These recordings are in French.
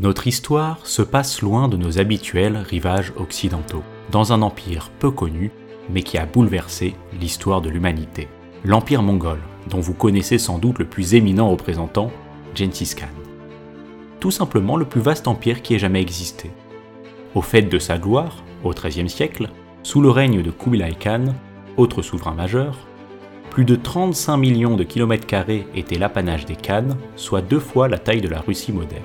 Notre histoire se passe loin de nos habituels rivages occidentaux, dans un empire peu connu, mais qui a bouleversé l'histoire de l'humanité. L'empire mongol, dont vous connaissez sans doute le plus éminent représentant, Genghis Khan. Tout simplement le plus vaste empire qui ait jamais existé. Au fait de sa gloire, au XIIIe siècle, sous le règne de Kublai Khan, autre souverain majeur, plus de 35 millions de kilomètres carrés étaient l'apanage des Khan, soit deux fois la taille de la Russie moderne.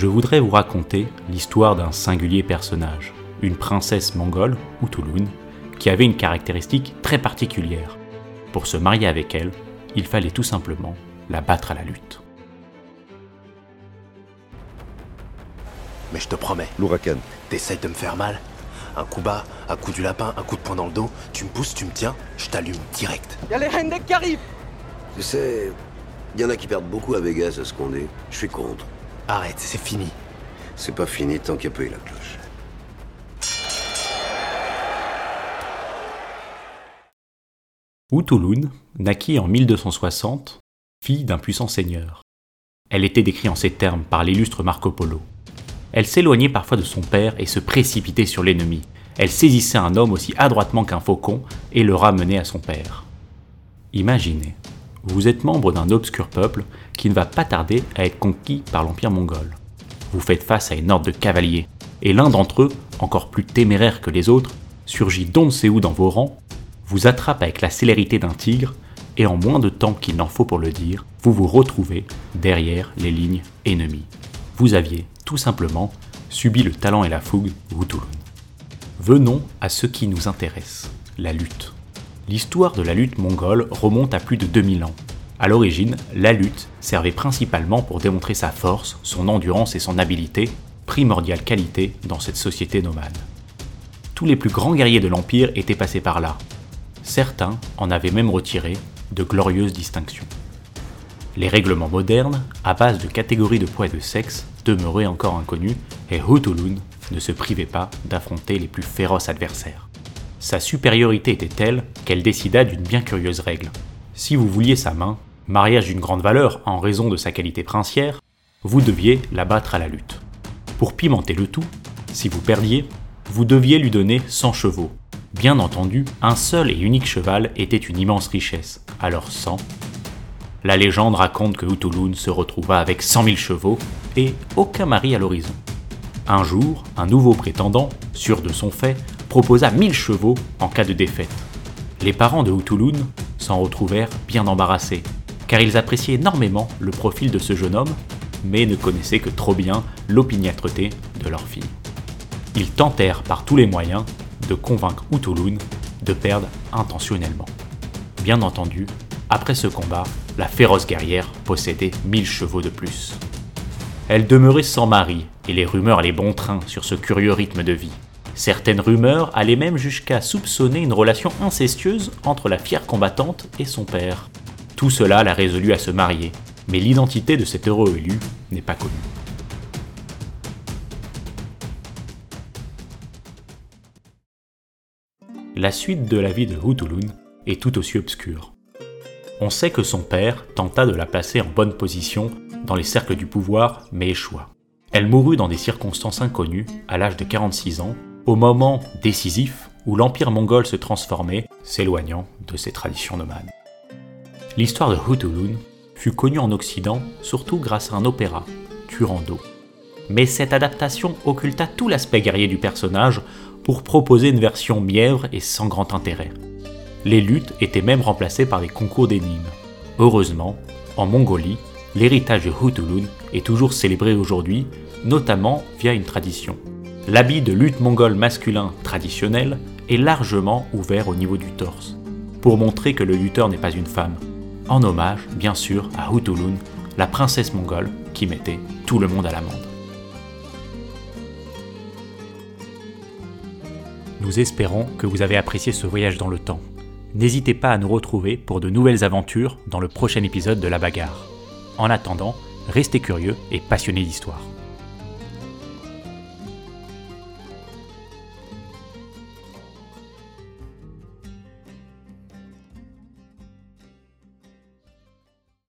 Je voudrais vous raconter l'histoire d'un singulier personnage, une princesse mongole, Utulun, qui avait une caractéristique très particulière. Pour se marier avec elle, il fallait tout simplement la battre à la lutte. Mais je te promets, L'ouragan. t'essayes de me faire mal? Un coup bas, un coup du lapin, un coup de poing dans le dos, tu me pousses, tu me tiens, je t'allume direct. Y'a les Hendek qui arrivent Tu sais, il y en a qui perdent beaucoup à Vegas à ce qu'on est. Je suis contre. Arrête, c'est fini. C'est pas fini tant qu'il n'y a pas eu la cloche. Utulun naquit en 1260, fille d'un puissant seigneur. Elle était décrite en ces termes par l'illustre Marco Polo. Elle s'éloignait parfois de son père et se précipitait sur l'ennemi. Elle saisissait un homme aussi adroitement qu'un faucon et le ramenait à son père. Imaginez, vous êtes membre d'un obscur peuple qui ne va pas tarder à être conquis par l'Empire mongol. Vous faites face à une horde de cavaliers, et l'un d'entre eux, encore plus téméraire que les autres, surgit d'on sait où dans vos rangs, vous attrape avec la célérité d'un tigre, et en moins de temps qu'il n'en faut pour le dire, vous vous retrouvez derrière les lignes ennemies. Vous aviez, tout simplement, subi le talent et la fougue Wutulun. Venons à ce qui nous intéresse, la lutte. L'histoire de la lutte mongole remonte à plus de 2000 ans. À l'origine, la lutte servait principalement pour démontrer sa force, son endurance et son habileté, primordiale qualité dans cette société nomade. Tous les plus grands guerriers de l'Empire étaient passés par là. Certains en avaient même retiré de glorieuses distinctions. Les règlements modernes, à base de catégories de poids et de sexe, demeuraient encore inconnus et Hutulun ne se privait pas d'affronter les plus féroces adversaires. Sa supériorité était telle qu'elle décida d'une bien curieuse règle. Si vous vouliez sa main, mariage d'une grande valeur en raison de sa qualité princière, vous deviez la battre à la lutte. Pour pimenter le tout, si vous perdiez, vous deviez lui donner 100 chevaux. Bien entendu, un seul et unique cheval était une immense richesse, alors 100. La légende raconte que Utulun se retrouva avec 100 000 chevaux et aucun mari à l'horizon. Un jour, un nouveau prétendant, sûr de son fait, proposa 1000 chevaux en cas de défaite. Les parents de Utulun s'en retrouvèrent bien embarrassés, car ils appréciaient énormément le profil de ce jeune homme, mais ne connaissaient que trop bien l'opiniâtreté de leur fille. Ils tentèrent par tous les moyens de convaincre Utulun de perdre intentionnellement. Bien entendu, après ce combat, la féroce guerrière possédait 1000 chevaux de plus. Elle demeurait sans mari, et les rumeurs allaient bon train sur ce curieux rythme de vie. Certaines rumeurs allaient même jusqu'à soupçonner une relation incestueuse entre la fière combattante et son père. Tout cela l'a résolu à se marier, mais l'identité de cet heureux élu n'est pas connue. La suite de la vie de Hutulun est tout aussi obscure. On sait que son père tenta de la placer en bonne position dans les cercles du pouvoir, mais échoua. Elle mourut dans des circonstances inconnues à l'âge de 46 ans, au moment décisif où l'empire mongol se transformait, s'éloignant de ses traditions nomades. L'histoire de Hutulun fut connue en Occident surtout grâce à un opéra, Turando. Mais cette adaptation occulta tout l'aspect guerrier du personnage pour proposer une version mièvre et sans grand intérêt. Les luttes étaient même remplacées par des concours d'énigmes. Heureusement, en Mongolie, l'héritage de Hutulun est toujours célébré aujourd'hui, notamment via une tradition. L'habit de lutte mongole masculin traditionnel est largement ouvert au niveau du torse, pour montrer que le lutteur n'est pas une femme, en hommage, bien sûr, à Hutulun, la princesse mongole qui mettait tout le monde à l'amende. Nous espérons que vous avez apprécié ce voyage dans le temps. N'hésitez pas à nous retrouver pour de nouvelles aventures dans le prochain épisode de La Bagarre. En attendant, restez curieux et passionnés d'histoire.